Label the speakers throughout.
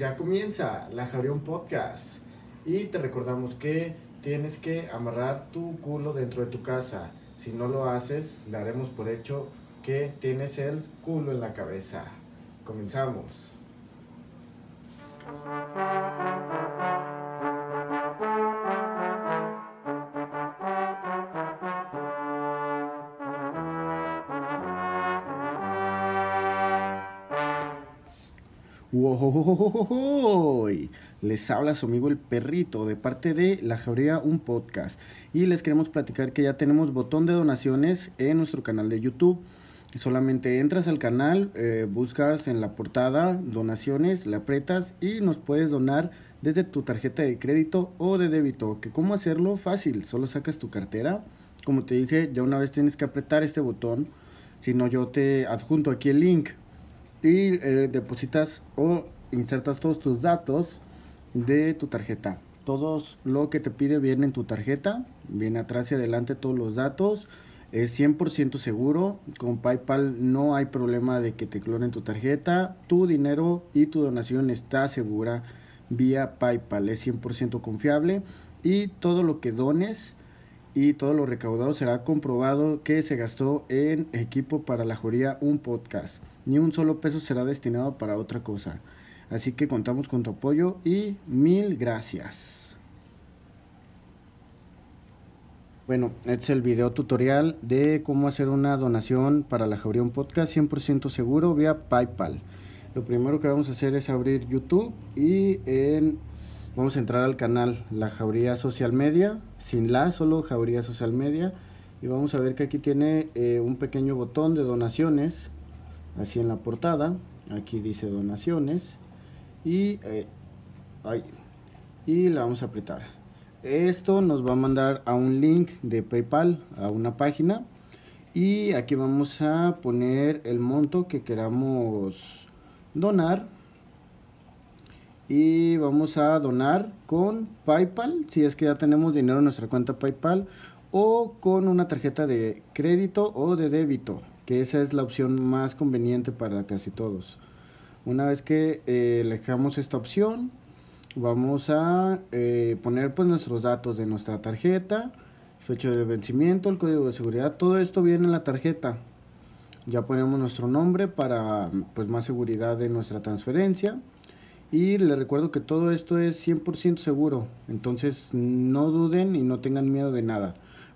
Speaker 1: ya comienza la Jabrión Podcast y te recordamos que tienes que amarrar tu culo dentro de tu casa. Si no lo haces, le haremos por hecho que tienes el culo en la cabeza. Comenzamos. Wohohohohohoy. Les habla su amigo el perrito de parte de La Jauría, un podcast. Y les queremos platicar que ya tenemos botón de donaciones en nuestro canal de YouTube. Solamente entras al canal, buscas en la portada donaciones, le aprietas y nos puedes donar desde tu tarjeta de crédito o de débito. ¿Que ¿Cómo hacerlo? Fácil, solo sacas tu cartera. Como te dije, ya una vez tienes que apretar este botón. Si no, yo te adjunto aquí el link y eh, depositas o insertas todos tus datos de tu tarjeta. Todos lo que te pide viene en tu tarjeta, viene atrás y adelante todos los datos. Es 100% seguro. Con PayPal no hay problema de que te clonen tu tarjeta. Tu dinero y tu donación está segura vía PayPal. Es 100% confiable. Y todo lo que dones y todo lo recaudado será comprobado que se gastó en equipo para la joría un podcast. Ni un solo peso será destinado para otra cosa. Así que contamos con tu apoyo y mil gracias. Bueno, este es el video tutorial de cómo hacer una donación para la Jauría un podcast 100% seguro vía PayPal. Lo primero que vamos a hacer es abrir YouTube y en Vamos a entrar al canal La Jauría Social Media, sin la, solo Jauría Social Media. Y vamos a ver que aquí tiene eh, un pequeño botón de donaciones, así en la portada. Aquí dice donaciones. Y, eh, y la vamos a apretar. Esto nos va a mandar a un link de PayPal, a una página. Y aquí vamos a poner el monto que queramos donar y vamos a donar con PayPal, si es que ya tenemos dinero en nuestra cuenta PayPal, o con una tarjeta de crédito o de débito, que esa es la opción más conveniente para casi todos. Una vez que eh, elegamos esta opción, vamos a eh, poner pues nuestros datos de nuestra tarjeta, fecha de vencimiento, el código de seguridad, todo esto viene en la tarjeta. Ya ponemos nuestro nombre para pues más seguridad de nuestra transferencia y les recuerdo que todo esto es 100% seguro, entonces no duden y no tengan miedo de nada.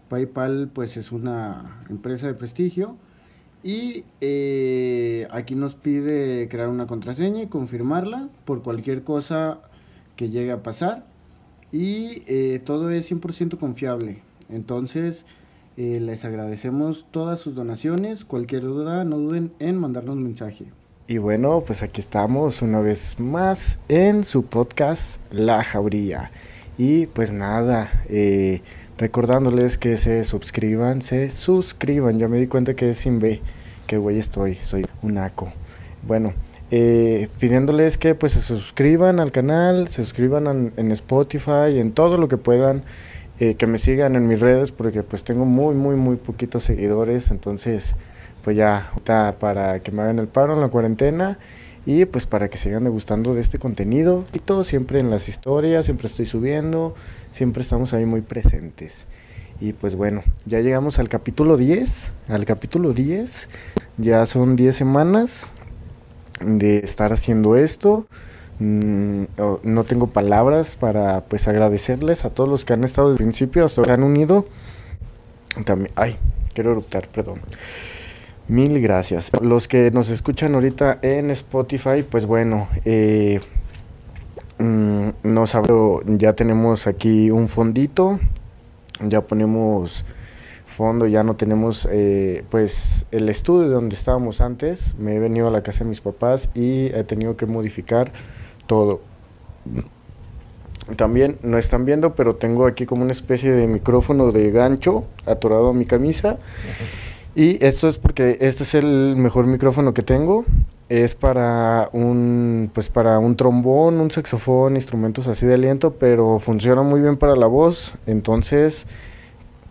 Speaker 1: PayPal pues es una empresa de prestigio y eh, aquí nos pide crear una contraseña y confirmarla por cualquier cosa que llegue a pasar y eh, todo es 100% confiable. Entonces eh, les agradecemos todas sus donaciones, cualquier duda no duden en mandarnos un mensaje.
Speaker 2: Y bueno, pues aquí estamos una vez más en su podcast La Jauría. Y pues nada, eh, recordándoles que se suscriban, se suscriban. Ya me di cuenta que es sin B, que güey estoy, soy un aco. Bueno, eh, pidiéndoles que pues se suscriban al canal, se suscriban en, Spotify, en todo lo que puedan. Eh, que me sigan en mis redes porque pues tengo muy muy muy poquitos seguidores entonces pues ya está para que me hagan el paro en la cuarentena y pues para que sigan degustando de este contenido y todo siempre en las historias, siempre estoy subiendo, siempre estamos ahí muy presentes. Y pues bueno, ya llegamos al capítulo 10, al capítulo 10, ya son 10 semanas de estar haciendo esto. Mm, no tengo palabras para pues agradecerles a todos los que han estado desde el principio hasta han unido. También, ay, quiero eruptar, perdón. Mil gracias. Los que nos escuchan ahorita en Spotify, pues bueno, eh, mm, nos abro, ya tenemos aquí un fondito, ya ponemos fondo, ya no tenemos eh, pues el estudio donde estábamos antes, me he venido a la casa de mis papás y he tenido que modificar todo. También no están viendo, pero tengo aquí como una especie de micrófono de gancho atorado a mi camisa. Y esto es porque este es el mejor micrófono que tengo. Es para un, pues para un trombón, un saxofón, instrumentos así de aliento, pero funciona muy bien para la voz. Entonces,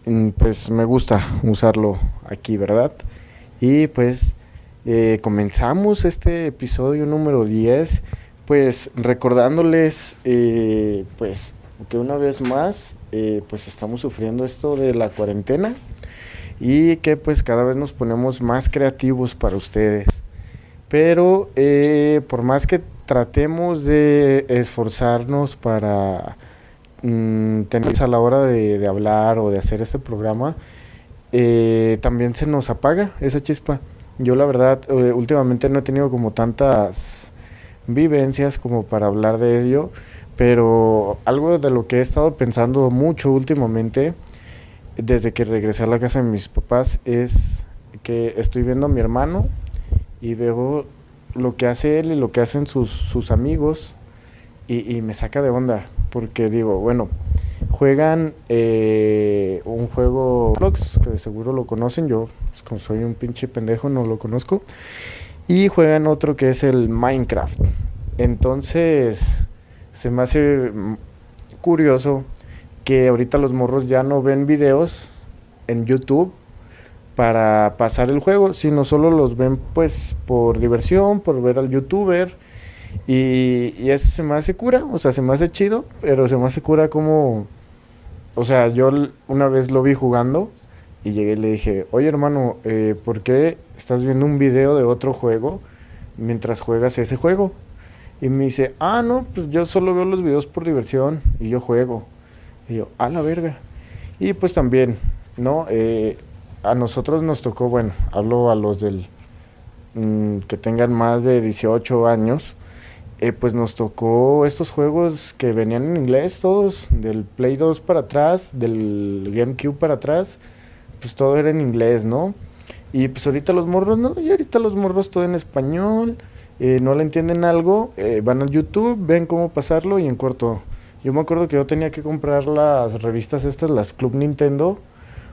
Speaker 2: mm, pues me gusta usarlo aquí, ¿verdad? Y pues eh, comenzamos este episodio número 10 pues recordándoles, eh, pues que una vez más, eh, pues estamos sufriendo esto de la cuarentena y que pues cada vez nos ponemos más creativos para ustedes. Pero eh, por más que tratemos de esforzarnos para mm, tener a la hora de, hablar o de hacer este programa, eh, también se nos apaga esa chispa. Yo la verdad últimamente no he tenido como tantas vivencias como para hablar de ello, pero algo de lo que he estado pensando mucho últimamente, desde que regresé a la casa de mis papás, es que estoy viendo a mi hermano y veo lo que hace él y lo que hacen sus, sus amigos y, me saca de onda, porque digo, bueno, juegan eh, un juego que seguro lo conocen, yo pues, soy un pinche pendejo no lo conozco, y juegan otro que es el Minecraft. Entonces, se me hace curioso que ahorita los morros ya no ven videos en YouTube para pasar el juego, sino solo los ven pues por diversión, por ver al youtuber. Y, eso se me hace cura, o sea, se me hace chido, pero se me hace cura como... O sea, yo una vez lo vi jugando y llegué y le dije, oye hermano, eh, ¿por qué estás viendo un video de otro juego mientras juegas ese juego? Y me dice, ah, no, pues yo solo veo los videos por diversión y yo juego. Y a la verga. Y pues también, ¿no? Eh, a nosotros nos tocó, bueno, hablo a los del mm, que tengan más de 18 años, eh, pues nos tocó estos juegos que venían en inglés todos, del Play 2 para atrás, del GameCube para atrás, pues todo era en inglés, ¿no? Y pues ahorita los morros, ¿no? Y ahorita los morros todo en español, eh, no le entienden algo, eh, van al YouTube, ven cómo pasarlo y en corto. Yo me acuerdo que yo tenía que comprar las revistas estas, las Club Nintendo,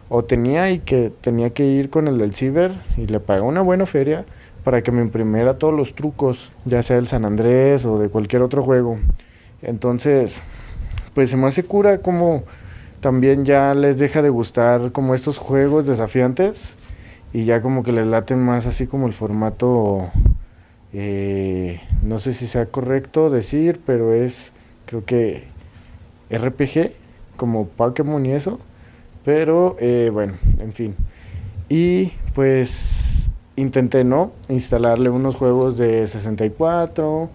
Speaker 2: o tenía y que tenía que ir con el del ciber y le pagué una buena feria para que me imprimiera todos los trucos, ya sea del San Andrés o de cualquier otro juego. Entonces, pues se me hace cura como también ya les deja de gustar como estos juegos desafiantes y ya como que les laten más así como el formato, eh, no sé si sea correcto decir, pero es creo que RPG, como Pokémon y eso, pero eh, bueno, en fin. Y pues intenté, ¿no? Instalarle unos juegos de 64,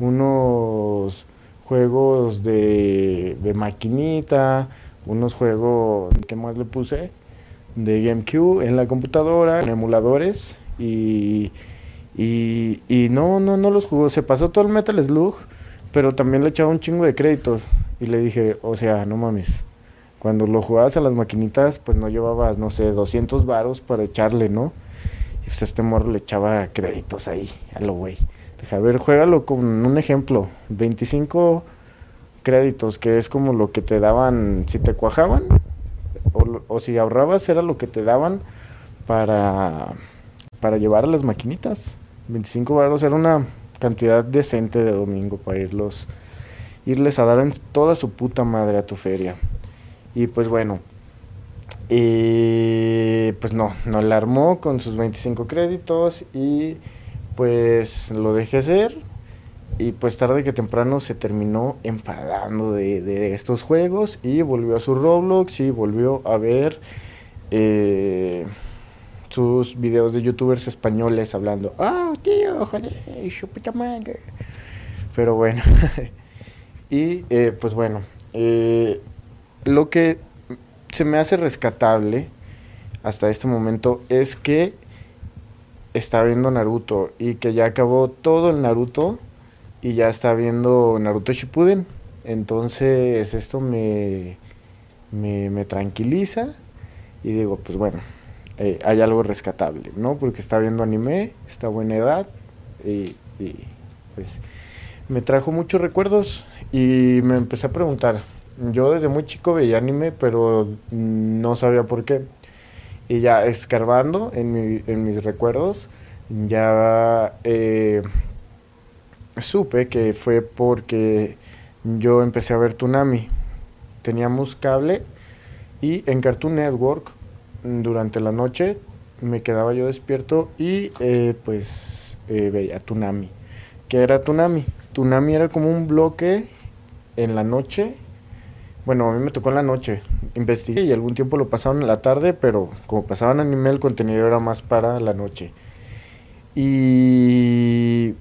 Speaker 2: unos juegos de, maquinita, unos juegos, ¿qué más le puse? De GameCube en la computadora, en emuladores y, y, y no, no, no los jugó. Se pasó todo el Metal Slug, pero también le echaba un chingo de créditos. Y le dije, o sea, no mames. Cuando lo jugabas a las maquinitas, pues no llevabas, no sé, 200 varos para echarle, ¿no? Y pues este morro le echaba créditos ahí, a lo güey. Dije, a ver, juégalo con un ejemplo. 25 créditos, que es como lo que te daban si te cuajaban o, si ahorrabas era lo que te daban para, para llevar a las maquinitas. 25 baros era una cantidad decente de domingo para irlos irles a dar en toda su puta madre a tu feria. Y pues bueno, pues no, no la armó con sus 25 créditos y pues lo dejé hacer y pues tarde que temprano se terminó enfadando de, estos juegos y volvió a su Roblox y volvió a ver eh, sus videos de youtubers españoles hablando, oh tío, joder, puta madre. Pero bueno, y eh, pues bueno, eh, lo que se me hace rescatable hasta este momento es que está viendo Naruto y que ya acabó todo el Naruto y ya está viendo Naruto Shippuden. Entonces esto me, me, tranquiliza y digo, pues bueno, eh, hay algo rescatable, ¿no? Porque está viendo anime, está buena edad y, pues me trajo muchos recuerdos y me empecé a preguntar. Yo desde muy chico veía anime, pero no sabía por qué. Y ya escarbando en, en mis recuerdos, ya eh, supe que fue porque yo empecé a ver Tsunami. Teníamos cable y en Cartoon Network durante la noche me quedaba yo despierto y eh, pues eh, veía Tsunami. ¿Qué era Tsunami? Tunami era como un bloque en la noche. Bueno, a mí me tocó en la noche. Investigué y algún tiempo lo pasaban en la tarde, pero como pasaban anime, el contenido era más para la noche. Y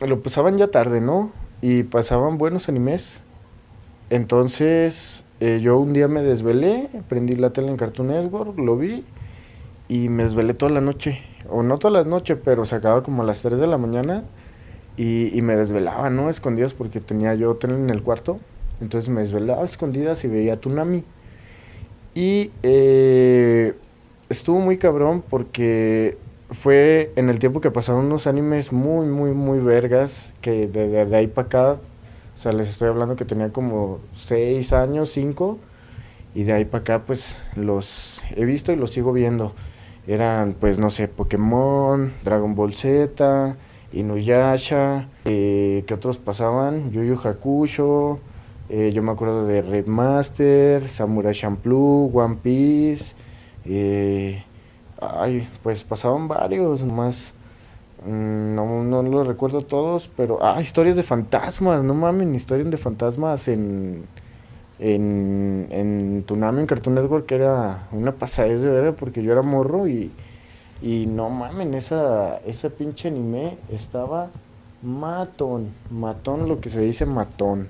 Speaker 2: lo pasaban ya tarde, ¿no? Y pasaban buenos animes. Entonces, eh, yo un día me desvelé, prendí la tele en Cartoon Network, lo vi y me desvelé toda la noche. O no todas las noches, pero se acababa como a las 3 de la mañana y, y me desvelaba, ¿no? Escondidas porque tenía yo tele en el cuarto. Entonces me desvelaba escondidas y veía Tunami. Y eh, estuvo muy cabrón porque fue en el tiempo que pasaron unos animes muy, muy, muy vergas, que de, ahí para acá, o sea, les estoy hablando que tenía como 6 años, 5, y de ahí para acá pues los he visto y los sigo viendo. Eran pues, no sé, Pokémon, Dragon Ball Z, Inuyasha, eh, ¿qué otros pasaban? Yu Yu Hakusho, eh, yo me acuerdo de Red Master, Samurai Champloo, One Piece, eh, Ay, pues pasaban varios, más. Mm, no, no los recuerdo todos, pero. Ah, historias de fantasmas, no mames, historias de fantasmas en. En, en Tunami, en Cartoon Network, que era una pasadez de ver porque yo era morro y. Y no mames, esa, esa pinche anime estaba matón, matón, lo que se dice matón.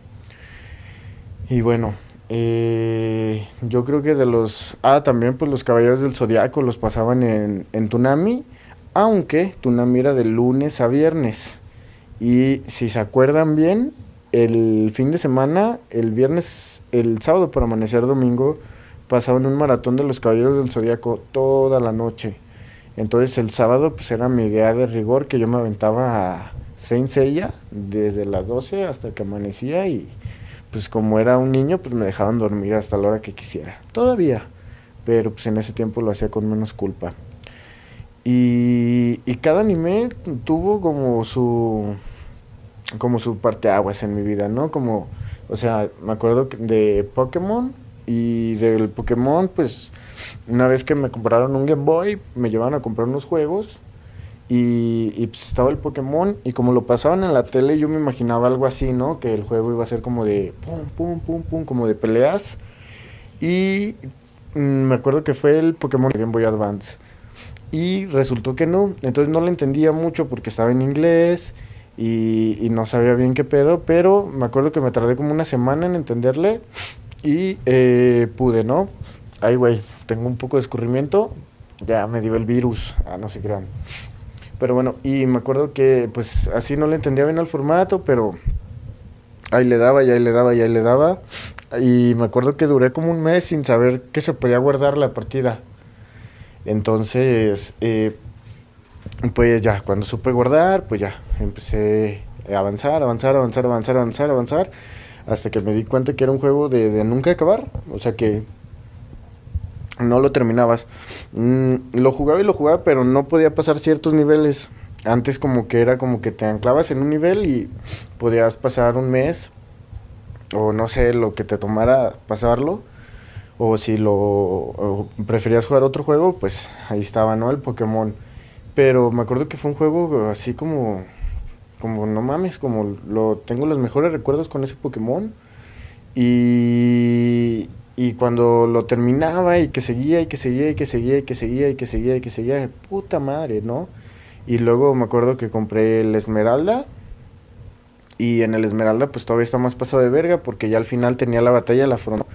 Speaker 2: Y bueno, eh, yo creo que de los... Ah, también pues los Caballeros del Zodiaco los pasaban en, en Tunami, aunque Tunami era de lunes a viernes. Y si se acuerdan bien, el fin de semana, el viernes, el sábado por amanecer domingo, pasaban un maratón de los Caballeros del Zodiaco toda la noche. Entonces el sábado pues era mi idea de rigor que yo me aventaba a Saint Seiya desde las 12 hasta que amanecía y pues como era un niño, pues me dejaban dormir hasta la hora que quisiera. Todavía, pero pues en ese tiempo lo hacía con menos culpa. Y, y cada anime tuvo como su como su parte aguas en mi vida, ¿no? Como, o sea, me acuerdo de Pokémon y del Pokémon, pues una vez que me compraron un Game Boy, me llevaron a comprar unos juegos y, pues estaba el Pokémon y como lo pasaban en la tele yo me imaginaba algo así, ¿no? Que el juego iba a ser como de pum, pum, pum, pum, como de peleas. Y mm, me acuerdo que fue el Pokémon Game Boy Advance. Y resultó que no, entonces no lo entendía mucho porque estaba en inglés y, no sabía bien qué pedo, pero me acuerdo que me tardé como una semana en entenderle y eh, pude, ¿no? Ay, güey, tengo un poco de escurrimiento, ya me dio el virus, ah, no se crean. Pero bueno, y me acuerdo que pues así no le entendía bien al formato, pero ahí le daba y ahí le daba y ahí le daba. Y me acuerdo que duré como un mes sin saber que se podía guardar la partida. Entonces, eh, pues ya, cuando supe guardar, pues ya, empecé a avanzar, avanzar, avanzar, avanzar, avanzar, avanzar, hasta que me di cuenta que era un juego de, de nunca acabar. O sea que no lo terminabas. Mm, lo jugaba y lo jugaba, pero no podía pasar ciertos niveles. Antes como que era como que te anclabas en un nivel y podías pasar un mes o no sé, lo que te tomara pasarlo. O si lo preferías jugar otro juego, pues ahí estaba, ¿no? El Pokémon. Pero me acuerdo que fue un juego así como como no mames, como lo tengo los mejores recuerdos con ese Pokémon. Y y cuando lo terminaba y que seguía y que seguía y que seguía y que seguía y que seguía y que seguía, puta madre, ¿no? Y luego me acuerdo que compré el Esmeralda. Y en el Esmeralda pues todavía está más pasado de verga porque ya al final tenía la batalla de la frontera.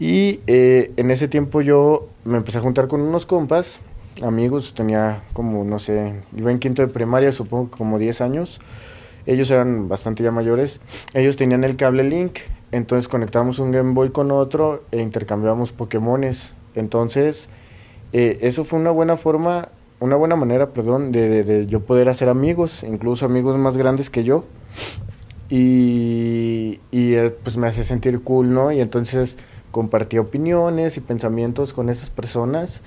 Speaker 2: Y eh, en ese tiempo yo me empecé a juntar con unos compas, amigos, tenía como, no sé, iba en quinto de primaria, supongo como 10 años. Ellos eran bastante ya mayores. Ellos tenían el cable Link entonces conectamos un Game Boy con otro e intercambiamos Pokémones. Entonces, eh, eso fue una buena forma, una buena manera, perdón, de, de, yo poder hacer amigos, incluso amigos más grandes que yo. Y, y eh, pues me hace sentir cool, ¿no? Y entonces compartí opiniones y pensamientos con esas personas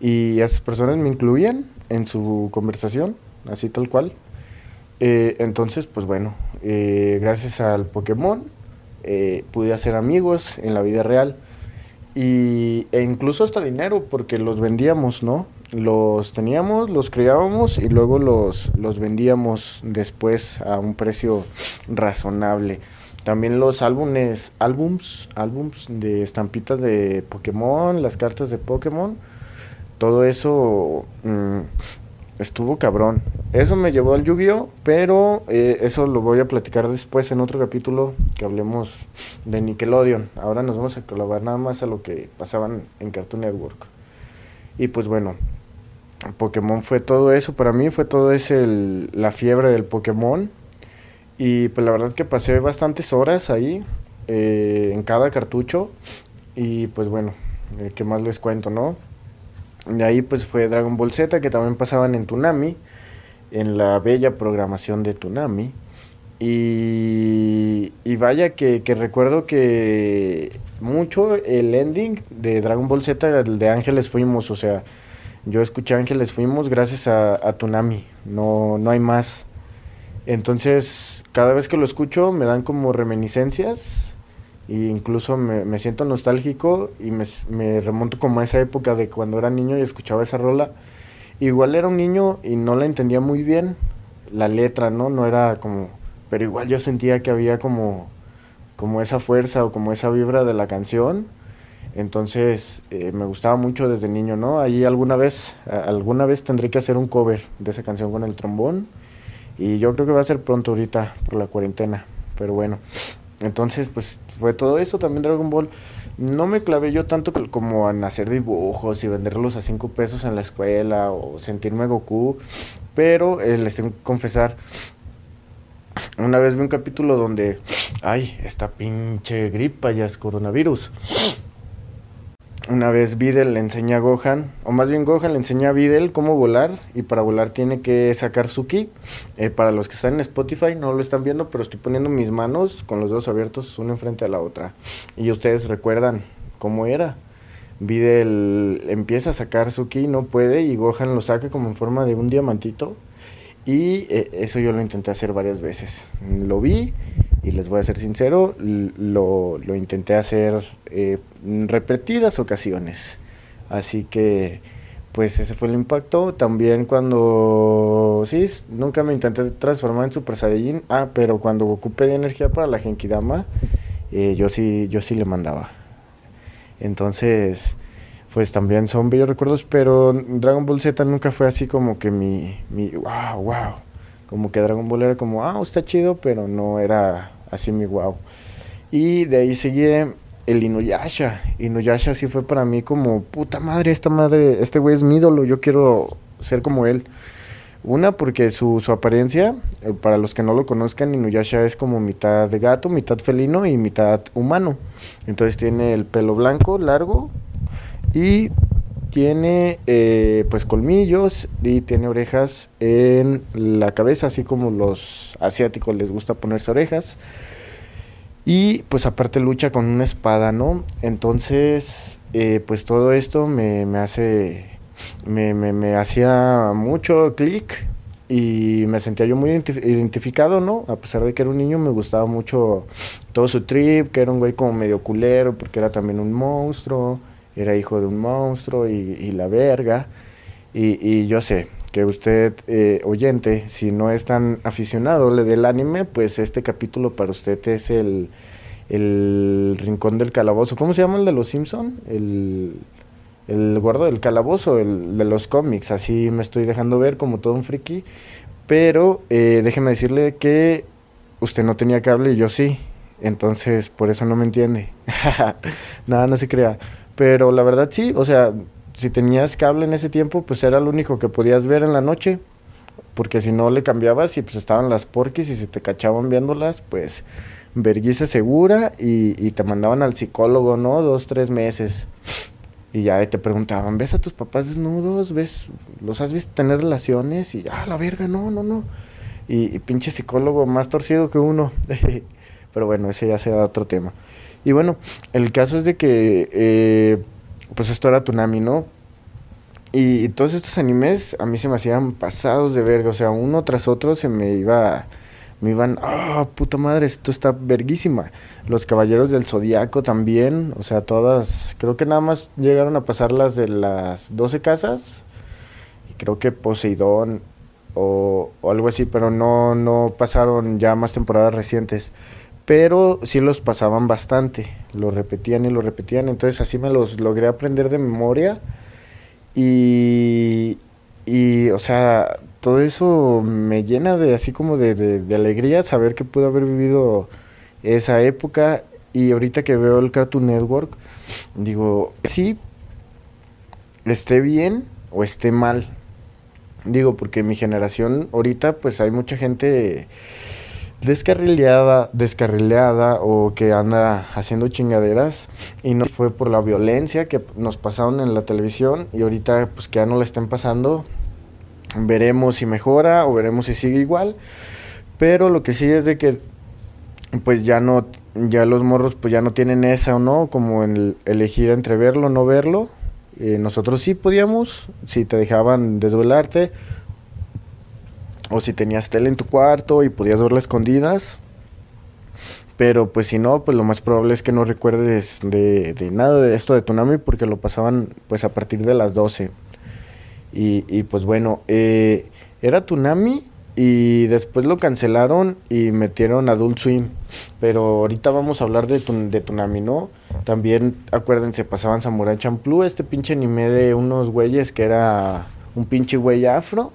Speaker 2: y esas personas me incluían en su conversación, así tal cual. Eh, entonces, pues bueno, gracias al Pokémon eh, pude hacer amigos en la vida real y, e incluso hasta dinero porque los vendíamos, ¿no? los teníamos, los criábamos y luego los, los vendíamos después a un precio razonable. También los álbumes, álbums, álbums de estampitas de Pokémon, las cartas de Pokémon, todo eso mm, estuvo cabrón. Eso me llevó al Yu-Gi-Oh, pero eh, eso lo voy a platicar después en otro capítulo que hablemos de Nickelodeon. Ahora nos vamos a colaborar nada más a lo que pasaban en Cartoon Network. Y pues bueno, Pokémon fue todo eso, para mí fue todo ese la fiebre del Pokémon y pues la verdad que pasé bastantes horas ahí eh, en cada cartucho. Y pues bueno, eh, ¿qué más les cuento, no? De ahí pues fue Dragon Ball Z que también pasaban en Tunami, en la bella programación de Tunami. Y, vaya que, recuerdo que mucho el ending de Dragon Ball Z, el de Ángeles Fuimos, o sea, yo escuché Ángeles Fuimos gracias a, a Tunami, no, no hay más. Entonces, cada vez que lo escucho me dan como reminiscencias e incluso me, siento nostálgico y me, remonto como a esa época de cuando era niño y escuchaba esa rola. Igual era un niño y no la entendía muy bien, la letra, ¿no? No era como... Pero igual yo sentía que había como, como esa fuerza o como esa vibra de la canción. Entonces eh, me gustaba mucho desde niño, ¿no? Ahí alguna vez, alguna vez tendré que hacer un cover de esa canción con el trombón y yo creo que va a ser pronto ahorita por la cuarentena. Pero bueno, entonces pues fue todo eso. También Dragon Ball. No me clavé yo tanto como en hacer dibujos y venderlos a 5 pesos en la escuela o sentirme Goku. Pero eh, les tengo que confesar, una vez vi un capítulo donde, ay, esta pinche gripa ya es coronavirus. Una vez Videl le enseña a Gohan, o más bien Gohan le enseña a Videl cómo volar, y para volar tiene que sacar su ki. Eh, para los que están en Spotify no lo están viendo, pero estoy poniendo mis manos con los dedos abiertos, una enfrente a la otra. Y ustedes recuerdan cómo era. Videl empieza a sacar su ki, no puede, y Gohan lo saca como en forma de un diamantito. Y eh, eso yo lo intenté hacer varias veces. Lo vi y les voy a ser sincero, lo, lo intenté hacer eh, repetidas ocasiones. Así que, pues ese fue el impacto. También cuando, sí, nunca me intenté transformar en Super Saiyajin. Ah, pero cuando ocupé de energía para la Genkidama, eh, yo sí, yo sí le mandaba. Entonces, pues también son bellos recuerdos, pero Dragon Ball Z nunca fue así como que mi, mi wow, wow como que Dragon Ball era como, ah, está chido, pero no era así mi wow. Y de ahí seguí el Inuyasha. Inuyasha sí fue para mí como, puta madre, esta madre, este güey es mi ídolo, yo quiero ser como él. Una, porque su, su apariencia, eh, para los que no lo conozcan, Inuyasha es como mitad de gato, mitad felino y mitad humano. Entonces tiene el pelo blanco, largo, y tiene eh, pues colmillos y tiene orejas en la cabeza, así como los asiáticos les gusta ponerse orejas. Y pues aparte lucha con una espada, ¿no? Entonces, eh, pues todo esto me, me hace, me, me, me hacía mucho clic y me sentía yo muy identificado, ¿no? A pesar de que era un niño, me gustaba mucho todo su trip, que era un güey como medio culero, porque era también un monstruo era hijo de un monstruo y, la verga. Y, yo sé que usted, eh, oyente, si no es tan aficionado del anime, pues este capítulo para usted es el, el rincón del calabozo. ¿Cómo se llama el de los Simpson? El, el guardo del calabozo, el de los cómics. Así me estoy dejando ver como todo un friki. Pero eh, déjeme decirle que usted no tenía cable y yo sí. Entonces, por eso no me entiende. Nada, no se crea. Pero la verdad sí, o sea, si tenías cable en ese tiempo, pues era lo único que podías ver en la noche. Porque si no le cambiabas y pues estaban las porquis y si te cachaban viéndolas, pues verguisa segura y, te mandaban al psicólogo, ¿no? Dos, tres meses. Y ya te preguntaban, ¿ves a tus papás desnudos? ¿Ves? ¿Los has visto tener relaciones? Y, ah, la verga, no, no, no. Y, y pinche psicólogo más torcido que uno. Pero bueno, ese ya sea otro tema. Y bueno, el caso es de que, eh, pues esto era Tunami, ¿no? Y, todos estos animes a mí se me hacían pasados de verga, o sea, uno tras otro se me iba, me iban, ah, puta madre, esto está verguísima. Los Caballeros del Zodiaco también, o sea, todas, creo que nada más llegaron a pasar las de las 12 casas, creo que Poseidón o, o, algo así, pero no, no pasaron ya más temporadas recientes. Pero sí los pasaban bastante, lo repetían y lo repetían, entonces así me los logré aprender de memoria. Y, y o sea, todo eso me llena de así como de, de, de alegría saber que pude haber vivido esa época. Y ahorita que veo el Cartoon Network, digo, sí, esté bien o esté mal. Digo, porque mi generación ahorita pues hay mucha gente descarrileada, descarrileada o que anda haciendo chingaderas y no fue por la violencia que nos pasaron en la televisión y ahorita pues que ya no la estén pasando. Veremos si mejora o veremos si sigue igual. Pero lo que sí es de que pues ya no ya los morros pues ya no tienen esa o no como en elegir entre verlo o no verlo eh, nosotros sí podíamos, si te dejaban desvelarte, o si tenías tele en tu cuarto y podías verla escondidas. Pero pues si no, pues lo más probable es que no recuerdes de, de nada de esto de Tsunami porque lo pasaban pues a partir de las 12. Y, y pues bueno, eh, era Tsunami y después lo cancelaron y metieron Adult Swim. Pero ahorita vamos a hablar de, de Tsunami, ¿no? También, acuérdense, pasaban Samurai Champloo, este pinche anime de unos güeyes que era un pinche güey afro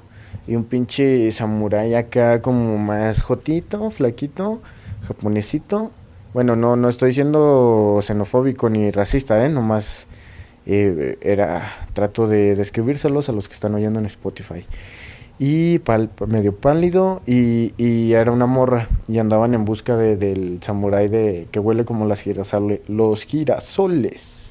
Speaker 2: y un pinche samurai acá como más jotito, flaquito, japonesito. Bueno, no, no estoy siendo xenofóbico ni racista, ¿eh? Nomás eh, era, trato de describírselos a los que están oyendo en Spotify y medio pálido y, era una morra y andaban en busca de, del samurái de que huele como las los girasoles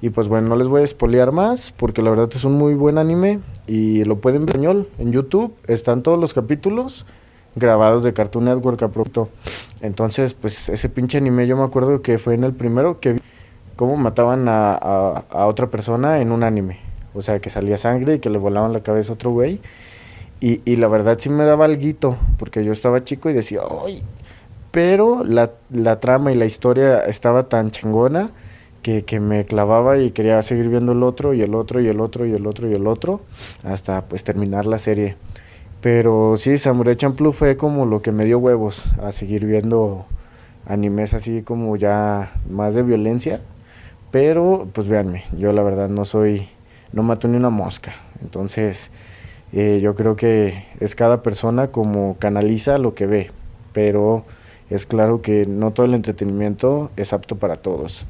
Speaker 2: y pues bueno no les voy a espolear más porque la verdad es un muy buen anime y lo pueden ver en español en YouTube. Están todos los capítulos grabados de Cartoon Network a propósito. Entonces pues ese pinche anime yo me acuerdo que fue en el primero que vi cómo mataban a, a, otra persona en un anime. O sea que salía sangre y que le volaban la cabeza a otro güey. Y, y, la verdad sí me daba algo, porque yo estaba chico y decía, ¡ay! Pero la, la trama y la historia estaba tan chingona que, que, me clavaba y quería seguir viendo el otro y el otro y el otro y el otro y el otro hasta pues terminar la serie. Pero sí, Samurai Champloo fue como lo que me dio huevos a seguir viendo animes así como ya más de violencia. Pero pues véanme, yo la verdad no soy, no mato ni una mosca. Entonces eh, yo creo que es cada persona como canaliza lo que ve, pero es claro que no todo el entretenimiento es apto para todos.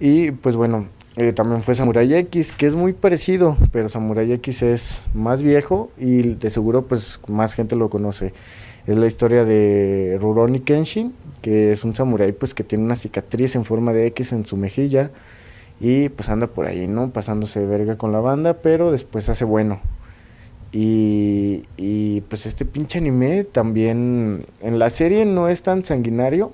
Speaker 2: Y pues bueno, eh, también fue Samurai X, que es muy parecido, pero Samurai X es más viejo y de seguro pues más gente lo conoce. Es la historia de Rurouni Kenshin, que es un samurái pues que tiene una cicatriz en forma de X en su mejilla y pues anda por ahí, ¿no? Pasándose de verga con la banda, pero después hace bueno. Y, y, pues este pinche anime también en la serie no es tan sanguinario,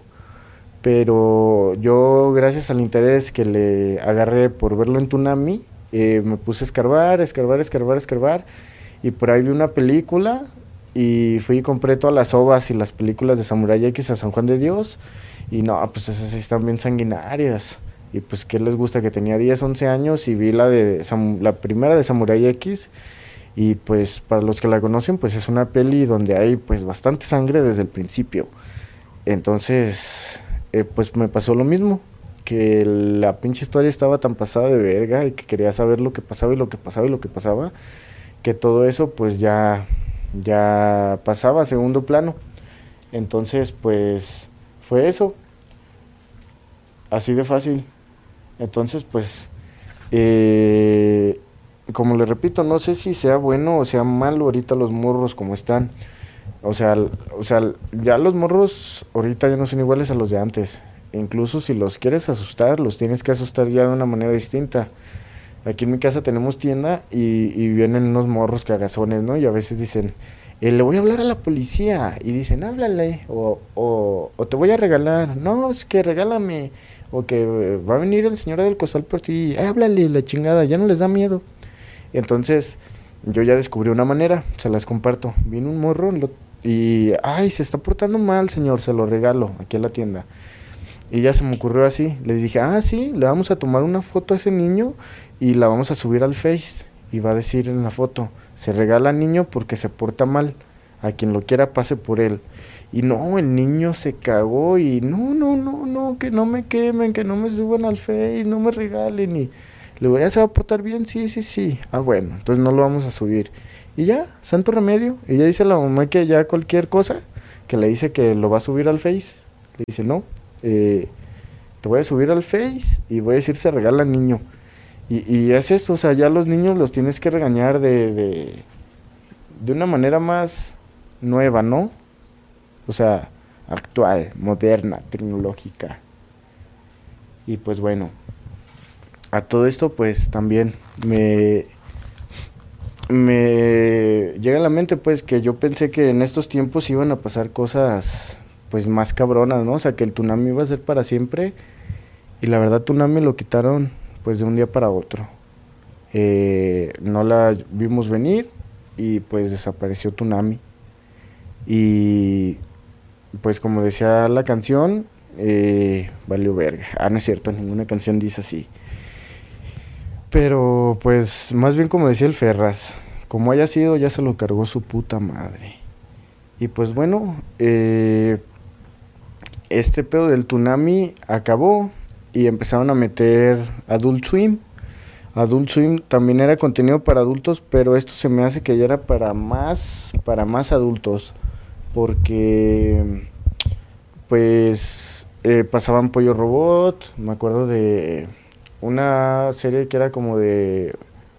Speaker 2: pero yo gracias al interés que le agarré por verlo en Tunami, eh, me puse a escarbar, escarbar, escarbar, escarbar, y por ahí vi una película y fui y compré todas las ovas y las películas de Samurai X a San Juan de Dios, y no, pues esas están bien sanguinarias. Y pues, ¿qué les gusta? Que tenía 10, 11 años y vi la, de, la primera de Samurai X y pues para los que la conocen, pues es una peli donde hay pues bastante sangre desde el principio. Entonces, eh, pues me pasó lo mismo, que la pinche historia estaba tan pasada de verga y que quería saber lo que pasaba y lo que pasaba y lo que pasaba, que todo eso pues ya, ya pasaba a segundo plano. Entonces, pues fue eso. Así de fácil. Entonces, pues... Eh, como le repito, no sé si sea bueno o sea malo ahorita los morros como están. O sea, o sea, ya los morros ahorita ya no son iguales a los de antes. Incluso si los quieres asustar, los tienes que asustar ya de una manera distinta. Aquí en mi casa tenemos tienda y, vienen unos morros cagazones, ¿no? Y a veces dicen, eh, le voy a hablar a la policía. Y dicen, háblale. O, o, o, te voy a regalar. No, es que regálame. O que va a venir el señor del costal por ti. háblale, la chingada. Ya no les da miedo. Entonces, yo ya descubrí una manera, se las comparto. Vino un morro y, ay, se está portando mal, señor, se lo regalo aquí a la tienda. Y ya se me ocurrió así. Le dije, ah, sí, le vamos a tomar una foto a ese niño y la vamos a subir al Face. y va a decir en la foto, se regala al niño porque se porta mal, a quien lo quiera pase por él. Y no, el niño se cagó y no, no, no, no, que no me quemen, que no me suban al Face, no me regalen y le voy a se va a portar bien, sí, sí, sí. Ah, bueno, entonces no lo vamos a subir. Y ya, santo remedio. Y ya dice la mamá que ya cualquier cosa, que le dice que lo va a subir al Face. Le dice, no, eh, te voy a subir al Face y voy a decir se regala al niño. Y, y es esto, o sea, ya los niños los tienes que regañar de, de, de una manera más nueva, ¿no? O sea, actual, moderna, tecnológica. Y pues bueno, a todo esto pues también me, me llega a la mente pues que yo pensé que en estos tiempos iban a pasar cosas pues más cabronas, ¿no? O sea, que el tsunami iba a ser para siempre y la verdad tsunami lo quitaron pues de un día para otro. Eh, no la vimos venir y pues desapareció tsunami. Y pues como decía la canción, eh, valió verga. Ah, no es cierto, ninguna canción dice así. Pero pues más bien como decía el Ferraz, como haya sido ya se lo cargó su puta madre. Y pues bueno, eh, este pedo del tsunami acabó y empezaron a meter Adult Swim. Adult Swim también era contenido para adultos, pero esto se me hace que ya era para más, para más adultos porque pues eh, pasaban Pollo Robot, me acuerdo de una serie que era como de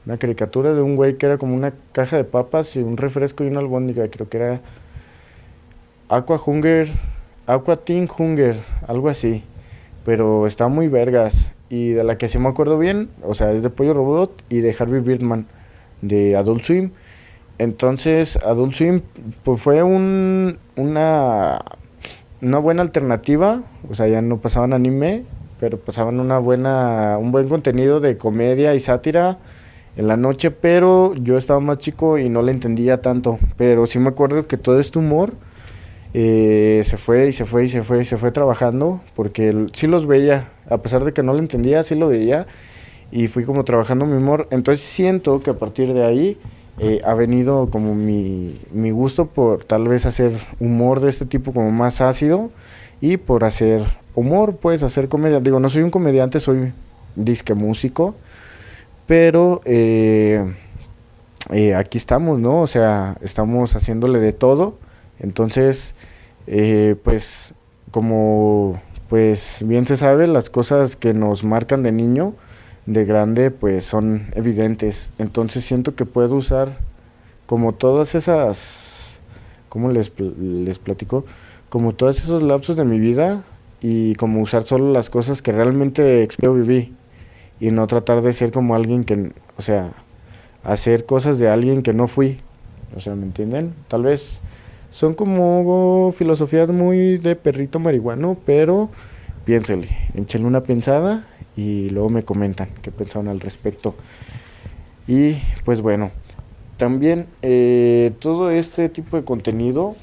Speaker 2: una caricatura de un güey que era como una caja de papas y un refresco y una albóndiga, creo que era Aqua Hunger, Aqua Teen Hunger, algo así, pero está muy vergas. Y de la que sí me acuerdo bien, o sea, es de Pollo Robot y de Harvey Birdman de Adult Swim. Entonces, Adult Swim pues fue un, una, una buena alternativa, o sea, ya no pasaban anime, pero pasaban una buena, un buen contenido de comedia y sátira en la noche, pero yo estaba más chico y no le entendía tanto, pero sí me acuerdo que todo este humor eh, se fue y se fue y se fue y se fue trabajando, porque sí los veía, a pesar de que no lo entendía, sí lo veía, y fui como trabajando mi humor, entonces siento que a partir de ahí eh, ha venido como mi, mi gusto por tal vez hacer humor de este tipo como más ácido y por hacer humor, pues hacer comedia. Digo, no soy un comediante, soy disque músico, pero eh, eh, aquí estamos, ¿no? O sea, estamos haciéndole de todo. Entonces, pues como pues bien se sabe, las cosas que nos marcan de niño, de grande pues son evidentes. Entonces siento que puedo usar como todas esas, ¿cómo les, les platico? Como todos esos lapsos de mi vida y como usar solo las cosas que realmente o viví y no tratar de ser como alguien que, o sea, hacer cosas de alguien que no fui. O sea, ¿me entienden? Tal vez son como filosofías muy de perrito marihuano, pero piénsele, échenle una pensada y luego me comentan qué pensaron al respecto. Y pues bueno, también eh, todo este tipo de contenido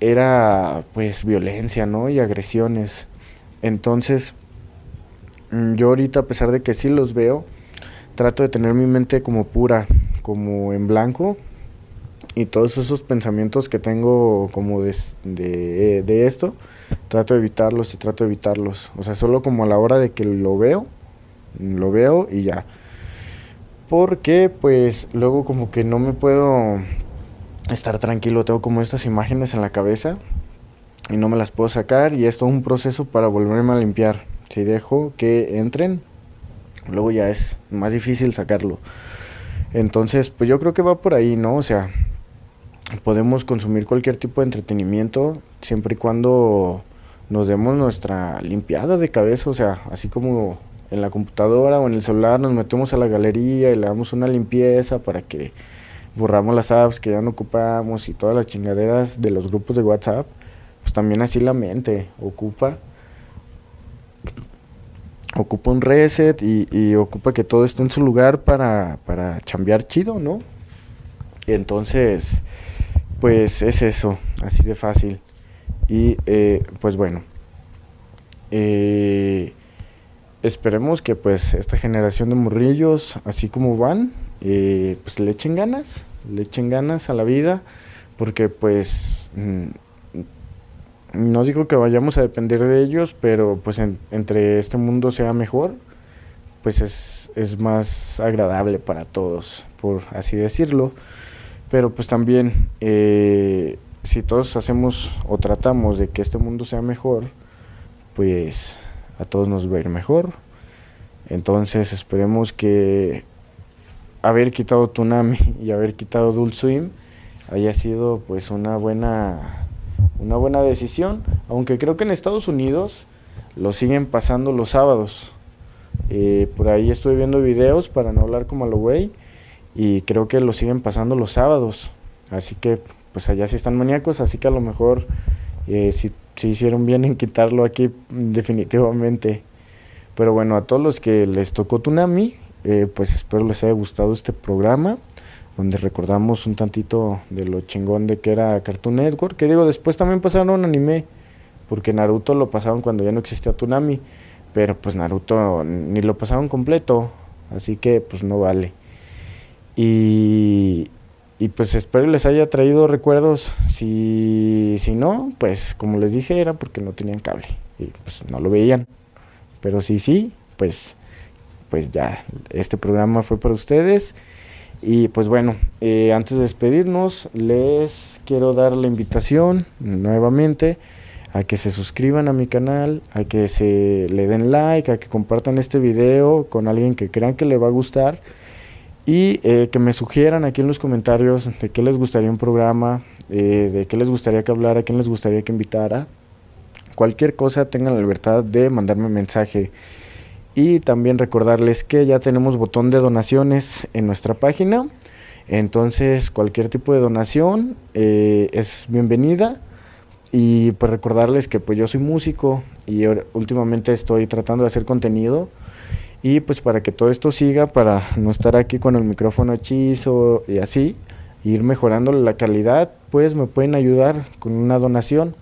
Speaker 2: era pues violencia, ¿no? Y agresiones. Entonces, mm, yo ahorita a pesar de que sí los veo, trato de tener mi mente como pura, como en blanco. Y todos esos pensamientos que tengo como de, de, de esto, trato de evitarlos y trato de evitarlos. O sea, solo como a la hora de que lo veo, lo veo y ya. Porque pues luego como que no me puedo estar tranquilo, tengo como estas imágenes en la cabeza y no me las puedo sacar y es todo un proceso para volverme a limpiar. Si dejo que entren, luego ya es más difícil sacarlo. Entonces, pues yo creo que va por ahí, ¿no? O sea, podemos consumir cualquier tipo de entretenimiento siempre y cuando nos demos nuestra limpiada de cabeza, o sea, así como en la computadora o en el celular nos metemos a la galería y le damos una limpieza para que borramos las apps que ya no ocupamos y todas las chingaderas de los grupos de WhatsApp, pues también así la mente ocupa ocupa un reset y, ocupa que todo esté en su lugar para, para chambear chido, ¿no? Entonces, pues es eso, así de fácil. Y eh, pues bueno, eh, esperemos que pues esta generación de morrillos, así como van, eh, pues le echen ganas, le echen ganas a la vida, porque pues mm, no digo que vayamos a depender de ellos, pero pues entre este mundo sea mejor, pues es, es más agradable para todos, por así decirlo. Pero pues también, eh, si todos hacemos o tratamos de que este mundo sea mejor, pues a todos nos va a ir mejor. Entonces esperemos que haber quitado Tunami y haber quitado Dul Swim haya sido pues una buena una buena decisión, aunque creo que en Estados Unidos lo siguen pasando los sábados. Eh, por ahí estoy viendo videos para no hablar como a lo güey y creo que lo siguen pasando los sábados. Así que pues allá sí están maníacos, así que a lo mejor eh, si, si hicieron bien en quitarlo aquí definitivamente. Pero bueno, a todos los que les tocó Tunami, eh, pues espero les haya gustado este programa donde recordamos un tantito de lo chingón de que era Cartoon Network, que digo, después también pasaron un anime, porque Naruto lo pasaron cuando ya no existía Tunami, pero pues Naruto ni lo pasaron completo, así que pues no vale. Y, y pues espero les haya traído recuerdos, si, si no, pues como les dije era porque no tenían cable y pues no lo veían, pero si sí, pues, pues ya, este programa fue para ustedes. Y pues bueno, eh, antes de despedirnos, les quiero dar la invitación nuevamente a que se suscriban a mi canal, a que se le den like, a que compartan este video con alguien que crean que le va a gustar y eh, que me sugieran aquí en los comentarios de qué les gustaría un programa, eh, de qué les gustaría que hablara, quién les gustaría que invitara. Cualquier cosa tengan la libertad de mandarme mensaje. Y también recordarles que ya tenemos botón de donaciones en nuestra página. Entonces cualquier tipo de donación eh, es bienvenida. Y pues recordarles que pues yo soy músico y últimamente estoy tratando de hacer contenido. Y pues para que todo esto siga, para no estar aquí con el micrófono hechizo y así, ir mejorando la calidad, pues me pueden ayudar con una donación.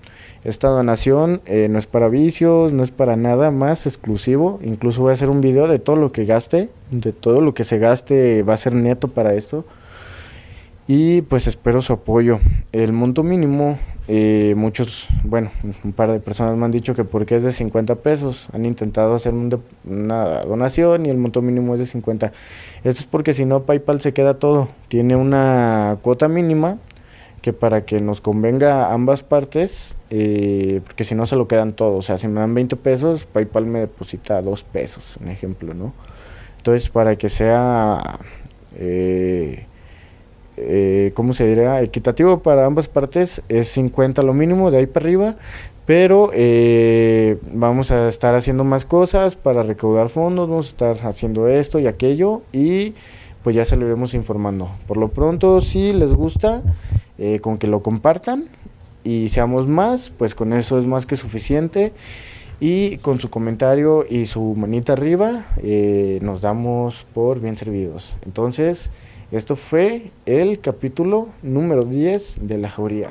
Speaker 2: Esta donación eh, no es para vicios, no es para nada más exclusivo. Incluso voy a hacer un video de todo lo que gaste, de todo lo que se gaste va a ser neto para esto. Y pues espero su apoyo. El monto mínimo, eh, muchos, bueno, un par de personas me han dicho que porque es de 50 pesos. Han intentado hacer una donación y el monto mínimo es de 50. Esto es porque si no PayPal se queda todo. Tiene una cuota mínima que para que nos convenga a ambas partes, eh, porque si no se lo quedan todos, o sea, si me dan 20 pesos, PayPal me deposita 2 pesos, un ejemplo, ¿no? Entonces, para que sea, eh, eh, ¿cómo se diría? Equitativo para ambas partes, es 50 lo mínimo, de ahí para arriba, pero eh, vamos a estar haciendo más cosas para recaudar fondos, vamos a estar haciendo esto y aquello, y pues ya se lo iremos informando. Por lo pronto, si les gusta, eh, con que lo compartan y seamos más, pues con eso es más que suficiente. Y con su comentario y su manita arriba, eh, nos damos por bien servidos. Entonces, esto fue el capítulo número 10 de la jauría.